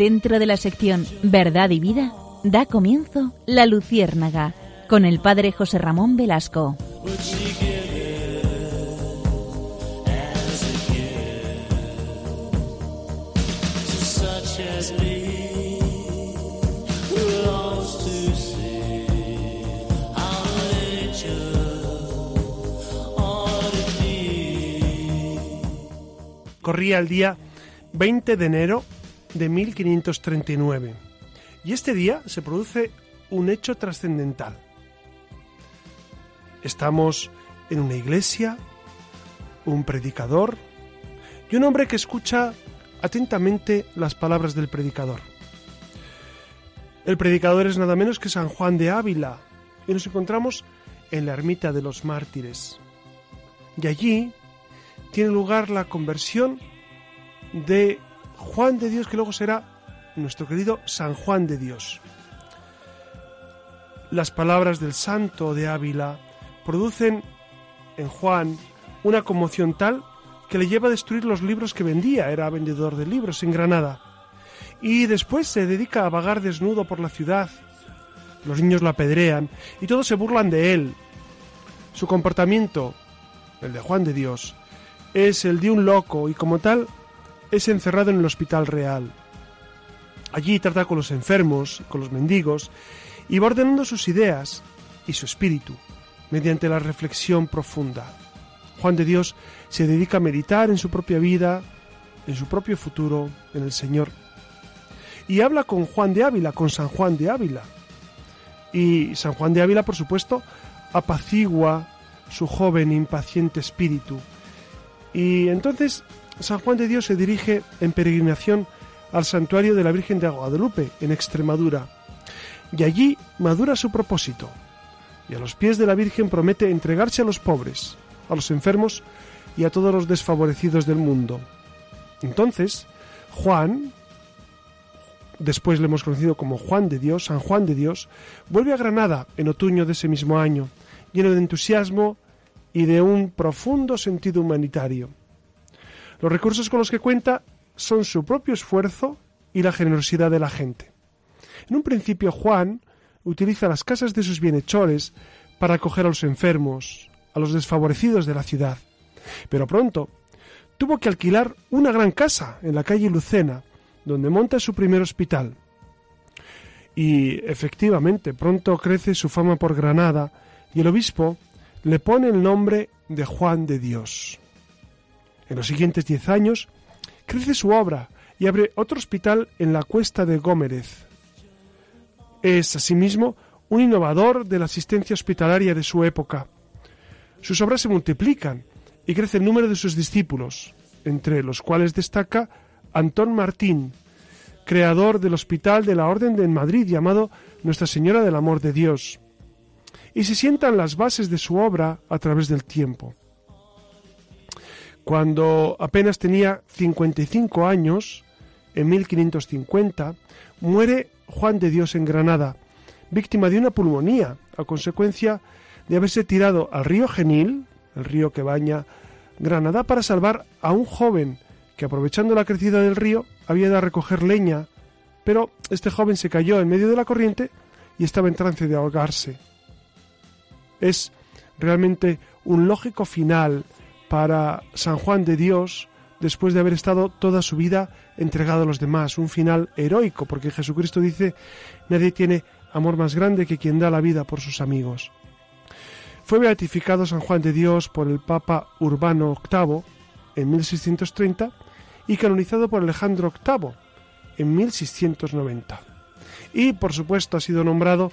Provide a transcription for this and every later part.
Dentro de la sección Verdad y Vida, da comienzo La Luciérnaga con el padre José Ramón Velasco. Corría el día 20 de enero de 1539 y este día se produce un hecho trascendental. Estamos en una iglesia, un predicador y un hombre que escucha atentamente las palabras del predicador. El predicador es nada menos que San Juan de Ávila y nos encontramos en la ermita de los mártires. Y allí tiene lugar la conversión de Juan de Dios, que luego será nuestro querido San Juan de Dios. Las palabras del santo de Ávila producen en Juan una conmoción tal que le lleva a destruir los libros que vendía, era vendedor de libros en Granada. Y después se dedica a vagar desnudo por la ciudad. Los niños lo apedrean y todos se burlan de él. Su comportamiento, el de Juan de Dios, es el de un loco y como tal es encerrado en el hospital real. Allí trata con los enfermos, con los mendigos, y va ordenando sus ideas y su espíritu mediante la reflexión profunda. Juan de Dios se dedica a meditar en su propia vida, en su propio futuro, en el Señor. Y habla con Juan de Ávila, con San Juan de Ávila. Y San Juan de Ávila, por supuesto, apacigua su joven impaciente espíritu. Y entonces San Juan de Dios se dirige en peregrinación al santuario de la Virgen de Guadalupe, en Extremadura, y allí madura su propósito, y a los pies de la Virgen promete entregarse a los pobres, a los enfermos y a todos los desfavorecidos del mundo. Entonces, Juan, después le hemos conocido como Juan de Dios, San Juan de Dios, vuelve a Granada en otoño de ese mismo año, lleno de entusiasmo y de un profundo sentido humanitario. Los recursos con los que cuenta son su propio esfuerzo y la generosidad de la gente. En un principio Juan utiliza las casas de sus bienhechores para acoger a los enfermos, a los desfavorecidos de la ciudad. Pero pronto tuvo que alquilar una gran casa en la calle Lucena, donde monta su primer hospital. Y efectivamente, pronto crece su fama por Granada y el obispo le pone el nombre de Juan de Dios. En los siguientes diez años crece su obra y abre otro hospital en la cuesta de Gómez. Es, asimismo, un innovador de la asistencia hospitalaria de su época. Sus obras se multiplican y crece el número de sus discípulos, entre los cuales destaca Antón Martín, creador del hospital de la Orden de Madrid llamado Nuestra Señora del Amor de Dios. Y se sientan las bases de su obra a través del tiempo. Cuando apenas tenía 55 años, en 1550, muere Juan de Dios en Granada, víctima de una pulmonía a consecuencia de haberse tirado al río Genil, el río que baña Granada, para salvar a un joven que aprovechando la crecida del río había de recoger leña, pero este joven se cayó en medio de la corriente y estaba en trance de ahogarse. Es realmente un lógico final para San Juan de Dios después de haber estado toda su vida entregado a los demás, un final heroico, porque Jesucristo dice, nadie tiene amor más grande que quien da la vida por sus amigos. Fue beatificado San Juan de Dios por el Papa Urbano VIII en 1630 y canonizado por Alejandro VIII en 1690. Y, por supuesto, ha sido nombrado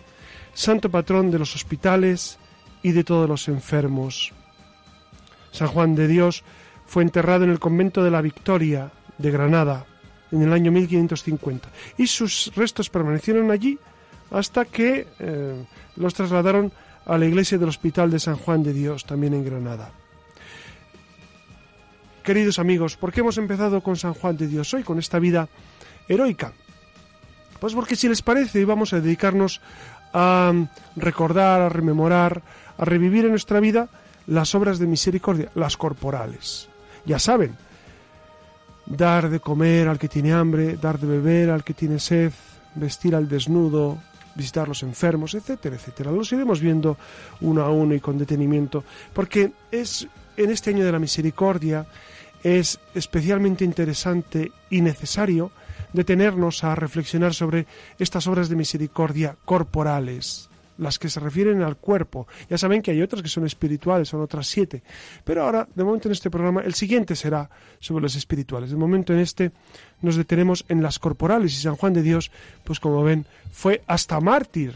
santo patrón de los hospitales y de todos los enfermos. San Juan de Dios fue enterrado en el convento de la Victoria de Granada en el año 1550 y sus restos permanecieron allí hasta que eh, los trasladaron a la iglesia del Hospital de San Juan de Dios, también en Granada. Queridos amigos, ¿por qué hemos empezado con San Juan de Dios hoy, con esta vida heroica? Pues porque si les parece, vamos a dedicarnos a recordar, a rememorar, a revivir en nuestra vida las obras de misericordia, las corporales. Ya saben, dar de comer al que tiene hambre, dar de beber al que tiene sed, vestir al desnudo, visitar los enfermos, etcétera, etcétera. Los iremos viendo uno a uno y con detenimiento, porque es en este año de la misericordia es especialmente interesante y necesario detenernos a reflexionar sobre estas obras de misericordia corporales, las que se refieren al cuerpo. Ya saben que hay otras que son espirituales, son otras siete. Pero ahora, de momento en este programa, el siguiente será sobre las espirituales. De momento en este nos detenemos en las corporales y San Juan de Dios, pues como ven, fue hasta mártir,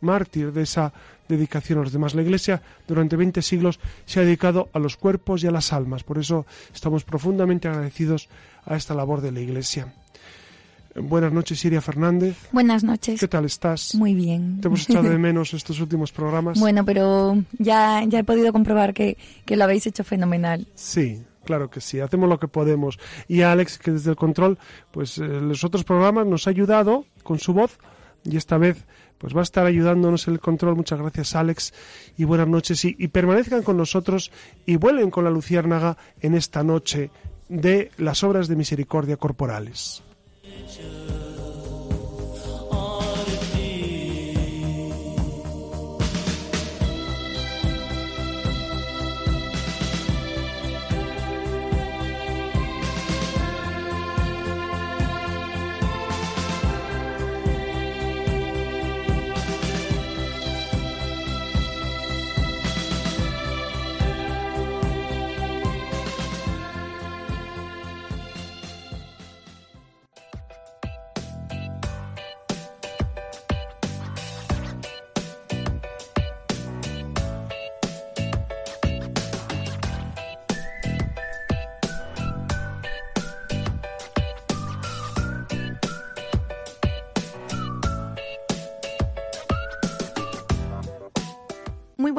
mártir de esa dedicación a los demás. La Iglesia durante 20 siglos se ha dedicado a los cuerpos y a las almas. Por eso estamos profundamente agradecidos a esta labor de la Iglesia. Buenas noches, Siria Fernández. Buenas noches. ¿Qué tal estás? Muy bien. Te hemos echado de menos estos últimos programas. Bueno, pero ya, ya he podido comprobar que, que lo habéis hecho fenomenal. Sí, claro que sí, hacemos lo que podemos. Y Alex, que desde el control, pues eh, los otros programas nos ha ayudado con su voz y esta vez pues va a estar ayudándonos en el control. Muchas gracias, Alex, y buenas noches. Y, y permanezcan con nosotros y vuelen con la Luciérnaga en esta noche de las obras de misericordia corporales. picture.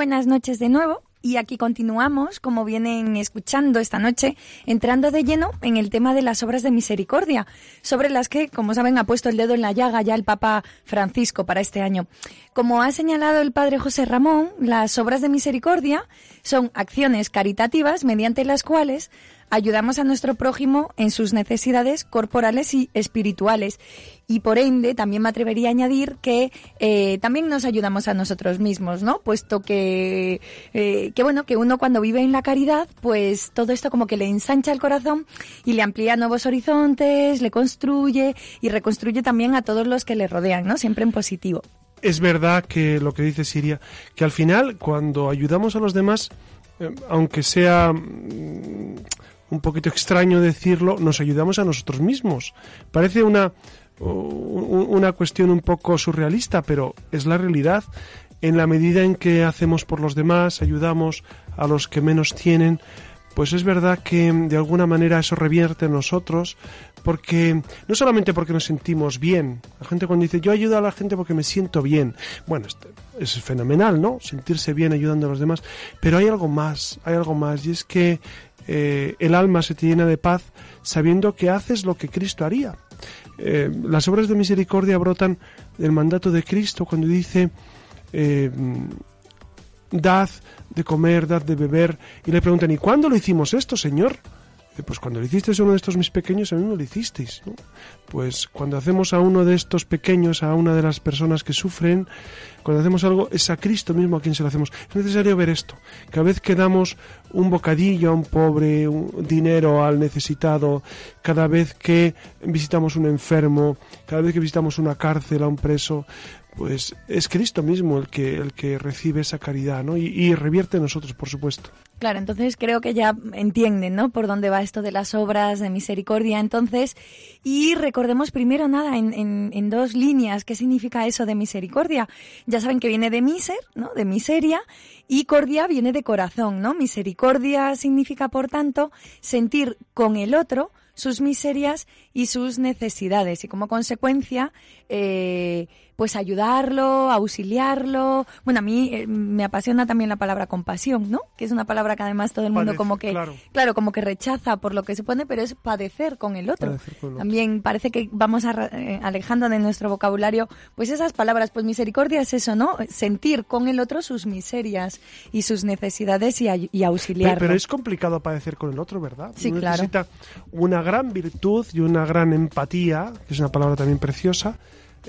Buenas noches de nuevo y aquí continuamos, como vienen escuchando esta noche, entrando de lleno en el tema de las obras de misericordia, sobre las que, como saben, ha puesto el dedo en la llaga ya el Papa Francisco para este año. Como ha señalado el Padre José Ramón, las obras de misericordia son acciones caritativas mediante las cuales ayudamos a nuestro prójimo en sus necesidades corporales y espirituales. Y por ende, también me atrevería a añadir que eh, también nos ayudamos a nosotros mismos, ¿no? Puesto que, eh, que, bueno, que uno cuando vive en la caridad, pues todo esto como que le ensancha el corazón y le amplía nuevos horizontes, le construye y reconstruye también a todos los que le rodean, ¿no? Siempre en positivo. Es verdad que lo que dice Siria, que al final, cuando ayudamos a los demás, eh, aunque sea mm, un poquito extraño decirlo, nos ayudamos a nosotros mismos. Parece una, una cuestión un poco surrealista, pero es la realidad. En la medida en que hacemos por los demás, ayudamos a los que menos tienen, pues es verdad que de alguna manera eso revierte en nosotros, porque no solamente porque nos sentimos bien, la gente cuando dice yo ayudo a la gente porque me siento bien, bueno, es fenomenal, ¿no? Sentirse bien ayudando a los demás, pero hay algo más, hay algo más, y es que eh, el alma se te llena de paz sabiendo que haces lo que Cristo haría. Eh, las obras de misericordia brotan del mandato de Cristo cuando dice, eh, dad de comer, dad de beber, y le preguntan, ¿y cuándo lo hicimos esto, Señor? Pues cuando lo hicisteis a uno de estos mis pequeños, a mí me lo hicisteis. Pues cuando hacemos a uno de estos pequeños, a una de las personas que sufren, cuando hacemos algo, es a Cristo mismo a quien se lo hacemos. Es necesario ver esto. Cada vez que damos un bocadillo a un pobre, un dinero al necesitado, cada vez que visitamos un enfermo, cada vez que visitamos una cárcel a un preso, pues es Cristo mismo el que, el que recibe esa caridad, ¿no? Y, revierte en nosotros, por supuesto. Claro, entonces creo que ya entienden, ¿no? Por dónde va esto de las obras de misericordia. Entonces, y recordemos primero nada, en, en, en dos líneas, ¿qué significa eso de misericordia? Ya saben que viene de miser, ¿no? De miseria, y cordia viene de corazón, ¿no? Misericordia significa, por tanto, sentir con el otro sus miserias y sus necesidades. Y como consecuencia, eh, pues ayudarlo, auxiliarlo. Bueno, a mí eh, me apasiona también la palabra compasión, ¿no? Que es una palabra que además todo el mundo como que, claro. como que rechaza por lo que se pone, pero es padecer con el otro. También parece que vamos eh, alejando de nuestro vocabulario, pues esas palabras, pues misericordia es eso, ¿no? Sentir con el otro sus miserias y sus necesidades y, y auxiliarlo. Pero, es complicado padecer con el otro, ¿verdad? Sí, claro. Necesita una gran virtud y una gran empatía, que es una palabra también preciosa.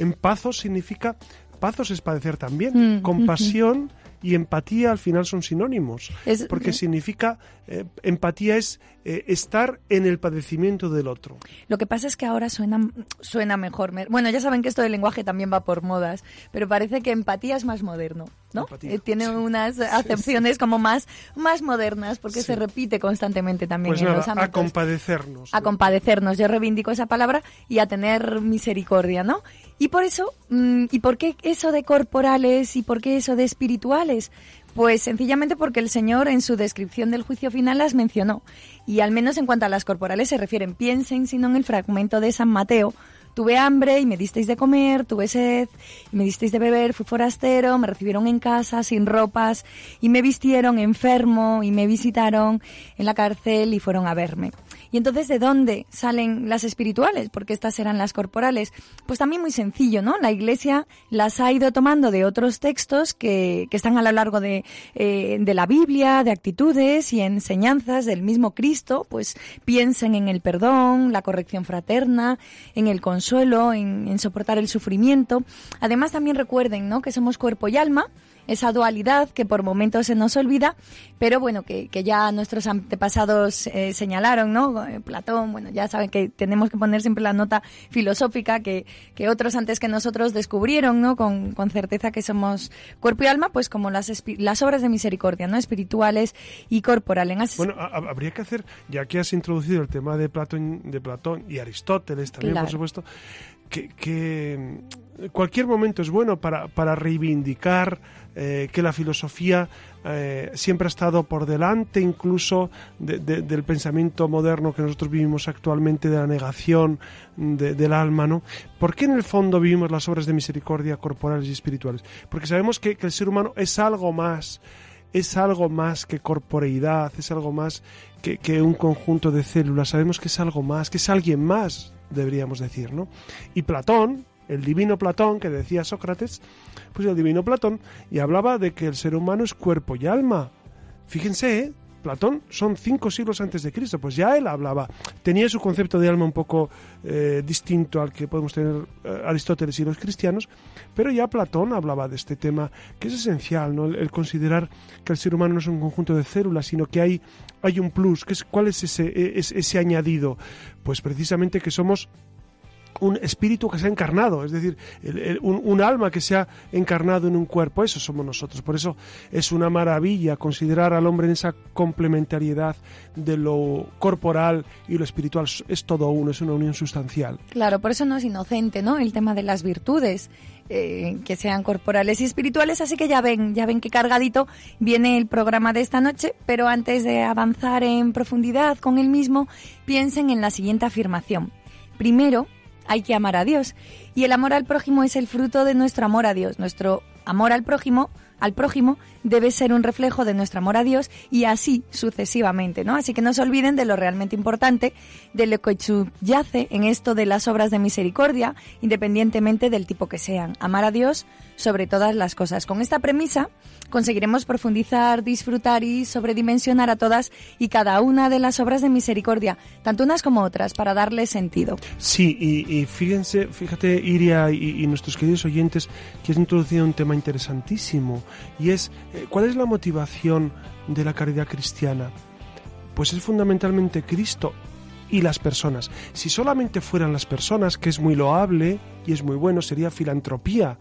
En pazos significa, pazos es padecer también, mm, compasión y empatía al final son sinónimos, porque significa, eh, empatía es eh, estar en el padecimiento del otro. Lo que pasa es que ahora suena, suena mejor. Bueno, ya saben que esto del lenguaje también va por modas, pero parece que empatía es más moderno, ¿no? Eh, tiene unas acepciones como más, más modernas, porque se repite constantemente también pues en los A compadecernos. A compadecernos, yo reivindico esa palabra y a tener misericordia, ¿no? Y por eso, mm, ¿y por qué eso de corporales y por qué eso de espirituales? Pues sencillamente porque el Señor en su descripción del juicio final las mencionó. Y al menos en cuanto a las corporales se refieren, piensen sino en el fragmento de San Mateo. Tuve hambre y me disteis de comer, tuve sed y me disteis de beber, fui forastero, me recibieron en casa sin ropas y me vistieron enfermo y me visitaron en la cárcel y fueron a verme. Y entonces, ¿de dónde salen las espirituales? Porque estas eran las corporales. Pues también muy sencillo, ¿no? La Iglesia las ha ido tomando de otros textos que, que están a lo largo de, eh, de la Biblia, de actitudes y enseñanzas del mismo Cristo. Pues piensen en el perdón, la corrección fraterna, en el consuelo, en, en soportar el sufrimiento. Además, también recuerden, ¿no? Que somos cuerpo y alma esa dualidad que por momentos se nos olvida, pero bueno, que, ya nuestros antepasados eh, señalaron, ¿no? Eh, Platón, bueno, ya saben que tenemos que poner siempre la nota filosófica que, que otros antes que nosotros descubrieron, ¿no? Con, con certeza que somos cuerpo y alma, pues como las, las obras de misericordia, ¿no? Espirituales y corporales. Bueno, habría que hacer, ya que has introducido el tema de Platón, de Platón y Aristóteles también, por supuesto, que, cualquier momento es bueno para, para reivindicar eh, que la filosofía eh, siempre ha estado por delante incluso del pensamiento moderno que nosotros vivimos actualmente, de la negación del alma, ¿no? ¿Por qué en el fondo vivimos las obras de misericordia corporales y espirituales? Porque sabemos que, que el ser humano es algo más, es algo más que corporeidad, es algo más que, que, un conjunto de células, sabemos que es algo más, que es alguien más deberíamos decir, ¿no? Y Platón, el divino Platón, que decía Sócrates, pues el divino Platón, y hablaba de que el ser humano es cuerpo y alma. Fíjense, ¿eh? Platón son cinco siglos antes de Cristo, pues ya él hablaba, tenía su concepto de alma un poco eh, distinto al que podemos tener eh, Aristóteles y los cristianos, pero ya Platón hablaba de este tema que es esencial, ¿no? el, considerar que el ser humano no es un conjunto de células, sino que hay, hay un plus, es, ¿cuál es ese, e, ese añadido? Pues precisamente que somos un espíritu que se ha encarnado, es decir, un, alma que se ha encarnado en un cuerpo, eso somos nosotros. Por eso es una maravilla considerar al hombre en esa complementariedad de lo corporal y lo espiritual. Es todo uno, es una unión sustancial. Claro, por eso no es inocente, ¿no? El tema de las virtudes. Eh, que sean corporales y espirituales, así que ya ven, ya ven qué cargadito viene el programa de esta noche, pero antes de avanzar en profundidad con el mismo, piensen en la siguiente afirmación. Primero, hay que amar a Dios. Y el amor al prójimo es el fruto de nuestro amor a Dios. Nuestro amor al prójimo, al prójimo debe ser un reflejo de nuestro amor a Dios y así sucesivamente, ¿no? Así que no se olviden de lo realmente importante, de lo que subyace en esto de las obras de misericordia, independientemente del tipo que sean. Amar a Dios sobre todas las cosas. Con esta premisa conseguiremos profundizar, disfrutar y sobredimensionar a todas y cada una de las obras de misericordia, tanto unas como otras, para darle sentido. Sí, y, fíjense, fíjate, Iria y, y nuestros queridos oyentes, que has introducido un tema interesantísimo, y es eh, ¿Cuál es la motivación de la caridad cristiana? Pues es fundamentalmente Cristo y las personas. Si solamente fueran las personas, que es muy loable y es muy bueno, sería filantropía,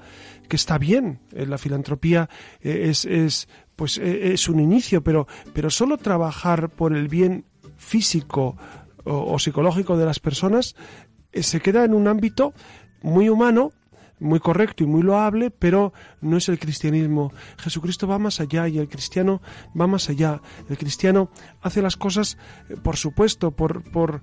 que está bien. Eh, la filantropía eh, es, es pues es un inicio, pero, pero solo trabajar por el bien físico o, psicológico de las personas se queda en un ámbito muy humano muy correcto y muy loable, pero no es el cristianismo. Jesucristo va más allá y el cristiano va más allá. El cristiano hace las cosas, eh, por supuesto, por, por,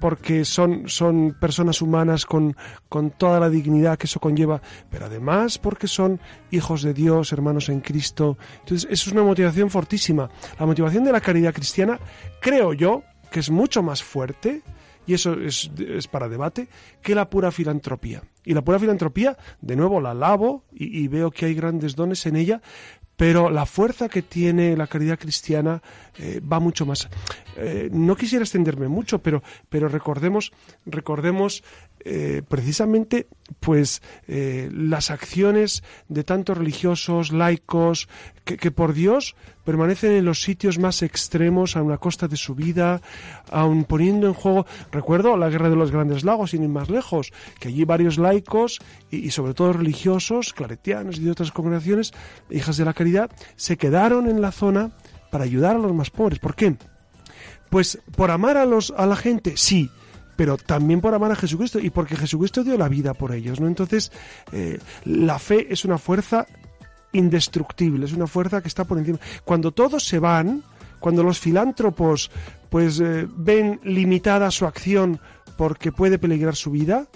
porque son, son personas humanas con, con toda la dignidad que eso conlleva, pero además porque son hijos de Dios, hermanos en Cristo. Entonces, eso es una motivación fortísima. La motivación de la caridad cristiana, creo yo, que es mucho más fuerte y eso es, para debate, que la pura filantropía. Y la pura filantropía, de nuevo, la lavo y, veo que hay grandes dones en ella, pero la fuerza que tiene la caridad cristiana eh, va mucho más. Eh, no quisiera extenderme mucho, pero, pero recordemos, recordemos eh, precisamente pues eh, las acciones de tantos religiosos, laicos, que, por Dios permanecen en los sitios más extremos, a una costa de su vida, aun poniendo en juego, recuerdo la guerra de los grandes lagos, sin ir más lejos, que allí varios laicos y, sobre todo religiosos, claretianos y de otras congregaciones, hijas de la caridad, se quedaron en la zona para ayudar a los más pobres. ¿Por qué? Pues por amar a, los, a la gente, sí, pero también por amar a Jesucristo y porque Jesucristo dio la vida por ellos, ¿no? Entonces, eh, la fe es una fuerza indestructible, es una fuerza que está por encima. Cuando todos se van, cuando los filántropos pues eh, ven limitada su acción porque puede peligrar su vida,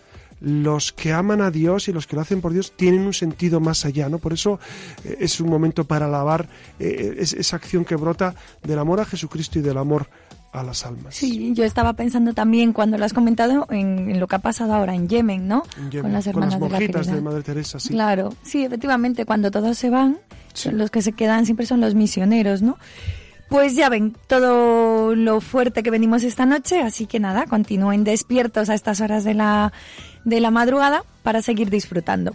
los que aman a Dios y los que lo hacen por Dios tienen un sentido más allá, ¿no? Por eso eh, es un momento para alabar esa acción que brota del amor a Jesucristo y del amor a las almas. Sí, yo estaba pensando también cuando lo has comentado en, lo que ha pasado ahora en Yemen, ¿no? con las hermanas de, Madre Teresa, sí. Claro, sí, efectivamente, cuando todos se van, los que se quedan siempre son los misioneros, ¿no? Pues ya ven todo lo fuerte que venimos esta noche, así que nada, continúen despiertos a estas horas de la, de la madrugada para seguir disfrutando.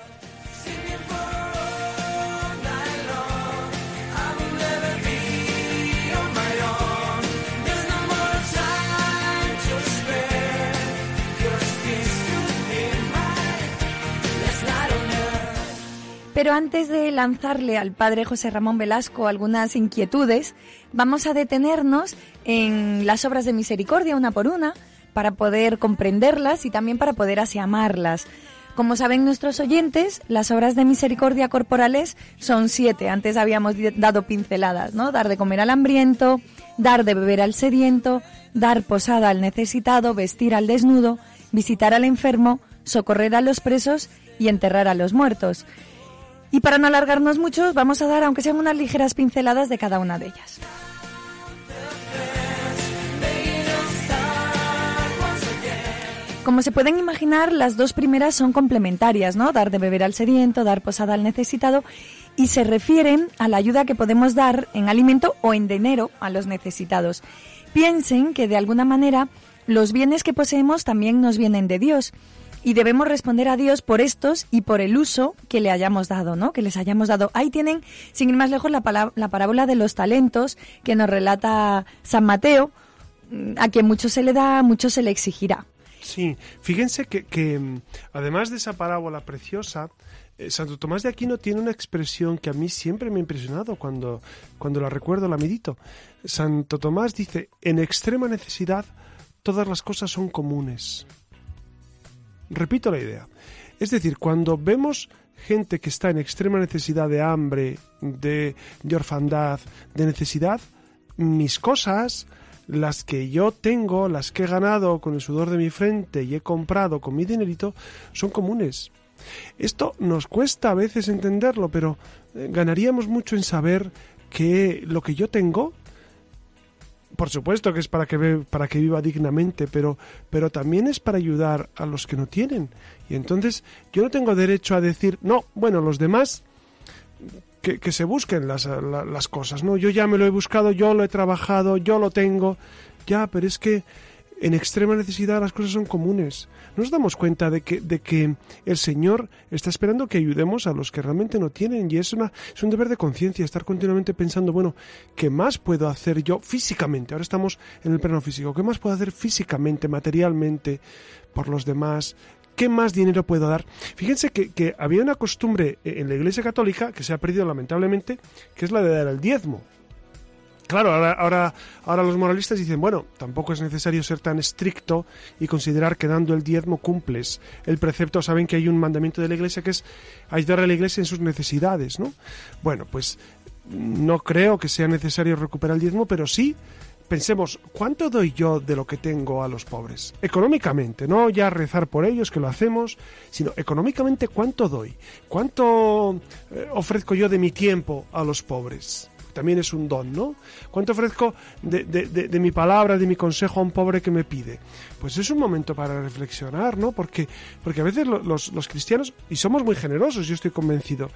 Pero antes de lanzarle al padre José Ramón Velasco algunas inquietudes, vamos a detenernos en las obras de misericordia una por una para poder comprenderlas y también para poder así amarlas. Como saben nuestros oyentes, las obras de misericordia corporales son siete. Antes habíamos dado pinceladas, ¿no? Dar de comer al hambriento, dar de beber al sediento, dar posada al necesitado, vestir al desnudo, visitar al enfermo, socorrer a los presos y enterrar a los muertos. Y para no alargarnos mucho, vamos a dar, aunque sean unas ligeras pinceladas de cada una de ellas. Como se pueden imaginar, las dos primeras son complementarias, ¿no? Dar de beber al sediento, dar posada al necesitado, y se refieren a la ayuda que podemos dar en alimento o en dinero a los necesitados. Piensen que de alguna manera los bienes que poseemos también nos vienen de Dios y debemos responder a Dios por estos y por el uso que le hayamos dado, ¿no? Que les hayamos dado. Ahí tienen, sin ir más lejos, la, la parábola de los talentos que nos relata San Mateo, a quien mucho se le da, mucho se le exigirá. Sí, fíjense que, que además de esa parábola preciosa, Eh, Santo Tomás de Aquino tiene una expresión que a mí siempre me ha impresionado cuando, cuando la recuerdo, la medito. Santo Tomás dice, en extrema necesidad todas las cosas son comunes. Repito la idea. Es decir, cuando vemos gente que está en extrema necesidad de hambre, de, orfandad, de necesidad, mis cosas, las que yo tengo, las que he ganado con el sudor de mi frente y he comprado con mi dinerito, son comunes. Esto nos cuesta a veces entenderlo, pero eh, ganaríamos mucho en saber que lo que yo tengo, por supuesto que es para que, para que viva dignamente, pero, pero también es para ayudar a los que no tienen. Y entonces yo no tengo derecho a decir, no, bueno, los demás que, se busquen las, las cosas, ¿no? Yo ya me lo he buscado, yo lo he trabajado, yo lo tengo, ya, pero es que en extrema necesidad las cosas son comunes. Nos damos cuenta de que, que el Señor está esperando que ayudemos a los que realmente no tienen y es, una, es un deber de conciencia estar continuamente pensando, bueno, ¿qué más puedo hacer yo físicamente? Ahora estamos en el plano físico. ¿Qué más puedo hacer físicamente, materialmente, por los demás? ¿Qué más dinero puedo dar? Fíjense que, había una costumbre en la Iglesia Católica que se ha perdido lamentablemente, que es la de dar el diezmo. Claro, ahora, ahora, ahora los moralistas dicen, bueno, tampoco es necesario ser tan estricto y considerar que dando el diezmo cumples el precepto. Saben que hay un mandamiento de la Iglesia que es ayudar a la Iglesia en sus necesidades, ¿no? Bueno, pues no creo que sea necesario recuperar el diezmo, pero sí pensemos, ¿cuánto doy yo de lo que tengo a los pobres? Económicamente, no ya rezar por ellos, que lo hacemos, sino económicamente, ¿cuánto doy? ¿Cuánto eh, ofrezco yo de mi tiempo a los pobres? También es un don, ¿no? ¿Cuánto ofrezco de, mi palabra, de mi consejo a un pobre que me pide? Pues es un momento para reflexionar, ¿no? Porque, porque a veces los, los cristianos, y somos muy generosos, yo estoy convencido,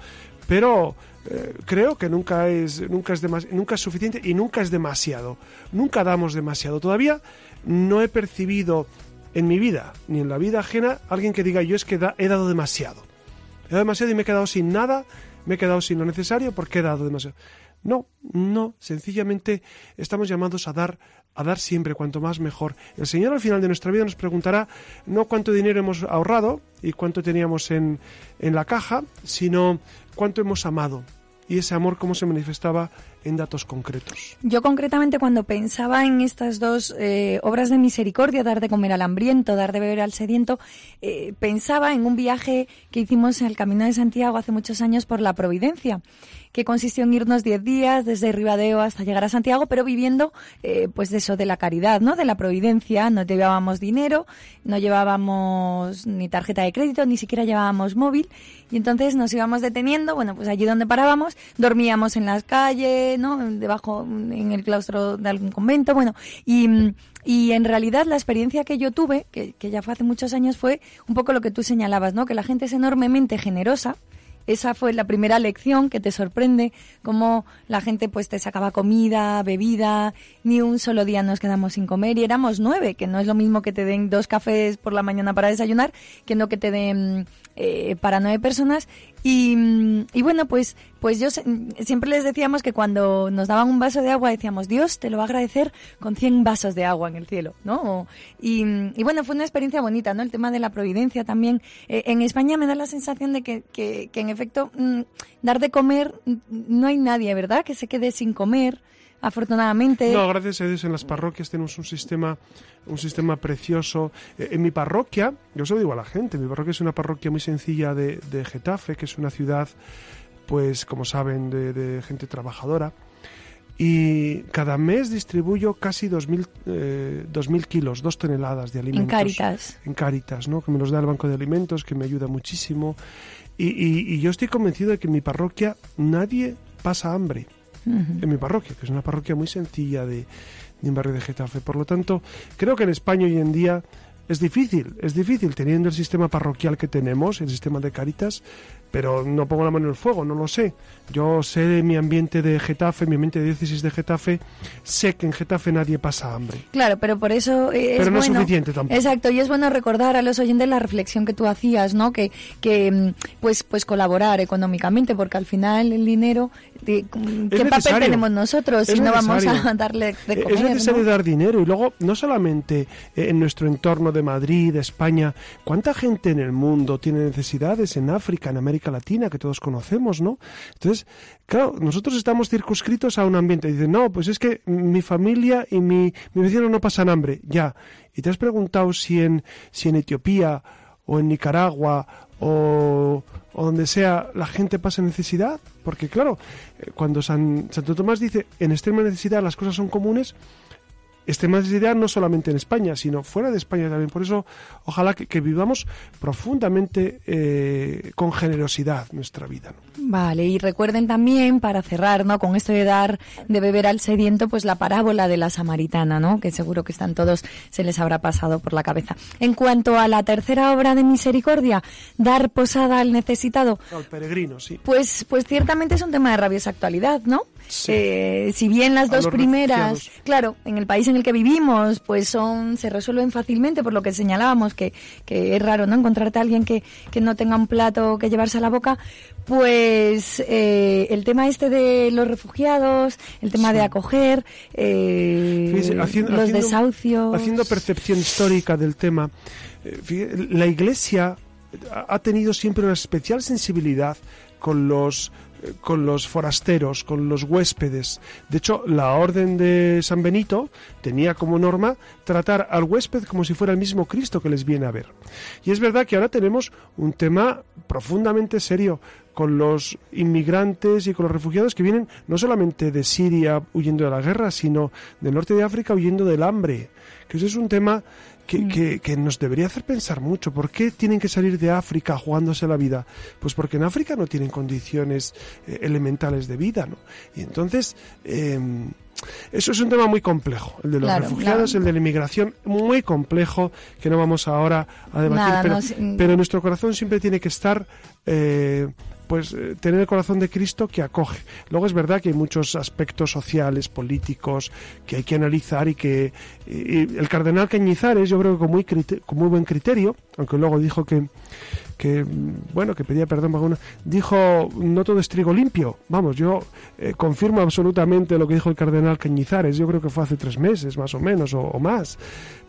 pero eh, creo que nunca es, nunca, es nunca es suficiente y nunca es demasiado. Nunca damos demasiado. Todavía no he percibido en mi vida, ni en la vida ajena, alguien que diga yo es que he dado demasiado. He dado demasiado y me he quedado sin nada, me he quedado sin lo necesario porque he dado demasiado. No, no, sencillamente estamos llamados a dar, a dar siempre, cuanto más mejor. El Señor al final de nuestra vida nos preguntará no cuánto dinero hemos ahorrado y cuánto teníamos en, en la caja, sino cuánto hemos amado y ese amor cómo se manifestaba en datos concretos. Yo concretamente cuando pensaba en estas dos eh, obras de misericordia, dar de comer al hambriento, dar de beber al sediento, eh, pensaba en un viaje que hicimos en el Camino de Santiago hace muchos años por la Providencia que consistió en irnos 10 días desde Ribadeo hasta llegar a Santiago, pero viviendo eh, pues de eso, de la caridad, ¿no? De la providencia. No llevábamos dinero, no llevábamos ni tarjeta de crédito, ni siquiera llevábamos móvil. Y entonces nos íbamos deteniendo, bueno, pues allí donde parábamos, dormíamos en las calles, ¿no? Debajo, en el claustro de algún convento, bueno, y... Y en realidad la experiencia que yo tuve, que, que, ya fue hace muchos años, fue un poco lo que tú señalabas, ¿no? Que la gente es enormemente generosa, esa fue la primera lección que te sorprende, cómo la gente pues te sacaba comida, bebida, ni un solo día nos quedamos sin comer y éramos nueve, que no es lo mismo que te den dos cafés por la mañana para desayunar, que no que te den eh, para nueve personas y, bueno, pues, pues yo siempre les decíamos que cuando nos daban un vaso de agua decíamos, Dios te lo va a agradecer con 100 vasos de agua en el cielo, ¿no? Y, bueno, fue una experiencia bonita, ¿no? El tema de la providencia también. Eh, en España me da la sensación de que, que, en efecto, mm, dar de comer, mm, no hay nadie, ¿verdad? Que se quede sin comer afortunadamente. No, gracias a Dios en las parroquias tenemos un sistema, un sistema precioso. Eh, en mi parroquia, yo se lo digo a la gente, mi parroquia es una parroquia muy sencilla de, de Getafe, que es una ciudad, pues como saben, de, de gente trabajadora. Y cada mes distribuyo casi 2.000 eh, kilos, dos toneladas de alimentos. En Cáritas. En Cáritas, ¿no? Que me los da el Banco de Alimentos, que me ayuda muchísimo. Y, y, y yo estoy convencido de que en mi parroquia nadie pasa hambre en mi parroquia, que es una parroquia muy sencilla de, de un barrio de Getafe. Por lo tanto, creo que en España hoy en día es difícil, es difícil teniendo el sistema parroquial que tenemos, el sistema de Caritas, pero no pongo la mano en el fuego, no lo sé. Yo sé de mi ambiente de Getafe, mi ambiente de diócesis de Getafe, sé que en Getafe nadie pasa hambre. Claro, pero por eso es Pero no es suficiente tampoco. Exacto, y es bueno recordar a los oyentes la reflexión que tú hacías, ¿no? Que, que mm, pues, pues colaborar económicamente, porque al final el dinero, ¿qué papel tenemos nosotros si no vamos a darle de comer? Es necesario dar dinero y luego, no solamente en nuestro entorno de Madrid, de España, ¿cuánta gente en el mundo tiene necesidades en África, en América América Latina que todos conocemos, ¿no? Entonces, claro, nosotros estamos circunscritos a un ambiente. Dicen, no, pues es que mi familia y mi, mi vecino no pasan hambre, ya. ¿Y te has preguntado si en, si en Etiopía o en Nicaragua o, donde sea la gente pasa necesidad? Porque claro, eh, cuando San, Santo Tomás dice en extrema necesidad las cosas son comunes, extrema necesidad no solamente en España, sino fuera de España también. Por eso, ojalá que, que vivamos profundamente eh, con generosidad nuestra vida. ¿no? Vale, y recuerden también, para cerrar, ¿no? Con esto de dar de beber al sediento, pues la parábola de la samaritana, ¿no? Que seguro que están todos, se les habrá pasado por la cabeza. En cuanto a la tercera obra de misericordia, dar posada al necesitado, Al peregrino, sí. pues, pues ciertamente es un tema de rabiosa actualidad, ¿no? Sí. Eh, si bien las A dos primeras, refugiados. claro, en el país en el que vivimos, pues son, se resuelven fácilmente, por lo que señalábamos, que, que es raro, ¿no? Encontrarte a alguien que, que no tenga un plato que llevarse a la boca, pues eh, el tema este de los refugiados, el tema Sí. de acoger, eh, Fíjese, haciendo- los haciendo- desahucios. Haciendo percepción histórica del tema, eh, la Iglesia ha tenido siempre una especial sensibilidad con los con los forasteros, con los huéspedes. De hecho, la Orden de San Benito tenía como norma tratar al huésped como si fuera el mismo Cristo que les viene a ver. Y es verdad que ahora tenemos un tema profundamente serio con los inmigrantes y con los refugiados que vienen no solamente de Siria huyendo de la guerra, sino del norte de África huyendo del hambre. Que eso es un tema que, que- que nos debería hacer pensar mucho. ¿Por qué tienen que salir de África jugándose la vida? Pues porque en África no tienen condiciones eh, elementales de vida, ¿no? Y entonces... eh, eso es un tema muy complejo, el de los Claro, refugiados, claro. el de la inmigración, muy complejo, que no vamos ahora a debatir, Nada, pero, no, sí, mm. pero nuestro corazón siempre tiene que estar, eh, pues, eh, tener el corazón de Cristo que acoge. Luego es verdad que hay muchos aspectos sociales, políticos, que hay que analizar y que y- el cardenal Cañizares, yo creo que con muy, con muy buen criterio, aunque luego dijo que que bueno que pedía perdón alguna dijo no todo es trigo limpio vamos yo eh, confirmo absolutamente lo que dijo el cardenal Cañizares. Yo creo que fue hace tres meses más o menos o más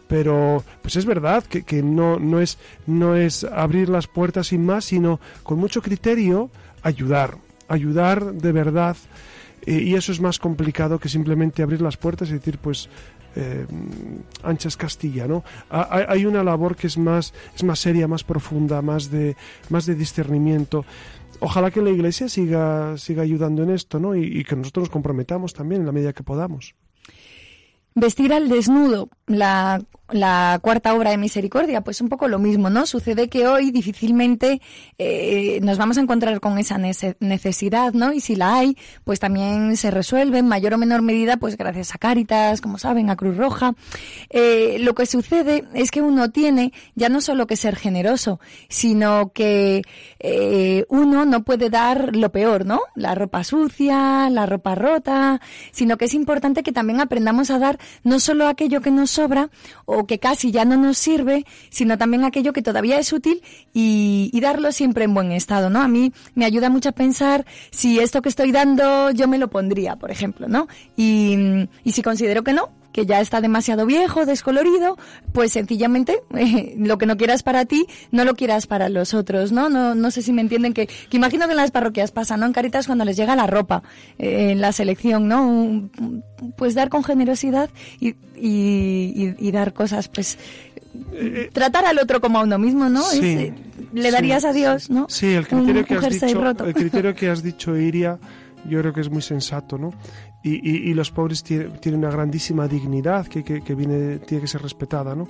pero pues es verdad que, que no no es no es abrir las puertas sin más sino con mucho criterio ayudar ayudar de verdad y eso es más complicado que simplemente abrir las puertas y decir pues eh, ancha es Castilla, ¿no? Ha- Hay hay una labor que es más, es más seria, más profunda, más de, más de discernimiento. Ojalá que la Iglesia siga, siga ayudando en esto, ¿no? Y, y que nosotros nos comprometamos también en la medida que podamos. Vestir al desnudo, la, la cuarta obra de misericordia, pues un poco lo mismo, ¿no? Sucede que hoy difícilmente eh, nos vamos a encontrar con esa nece- necesidad, ¿no? Y si la hay, pues también se resuelve en mayor o menor medida, pues gracias a Cáritas, como saben, a Cruz Roja. Eh, lo que sucede es que uno tiene ya no solo que ser generoso, sino que eh, uno no puede dar lo peor, ¿no? La ropa sucia, la ropa rota, sino que es importante que también aprendamos a dar no solo aquello que nos sobra que casi ya no nos sirve, sino también aquello que todavía es útil y, y darlo siempre en buen estado, ¿no? A mí me ayuda mucho a pensar si esto que estoy dando yo me lo pondría, por ejemplo, ¿no? Y si considero que no, que ya está demasiado viejo, descolorido, pues sencillamente eh, lo que no quieras para ti, no lo quieras para los otros, ¿no? No, no sé si me entienden que, que imagino que en las parroquias pasa, ¿no? En Caritas cuando les llega la ropa, eh, en la selección, ¿no? Un- Pues dar con generosidad y, y, dar cosas, pues tratar al otro como a uno mismo, ¿no? Sí, Es, eh, le sí, darías a Dios, ¿no? Sí, el criterio, Un- que has dicho, roto. el criterio que has dicho, Iria, yo creo que es muy sensato, ¿no? Y, los pobres tie- tienen una grandísima dignidad que, viene, tiene que ser respetada, ¿no?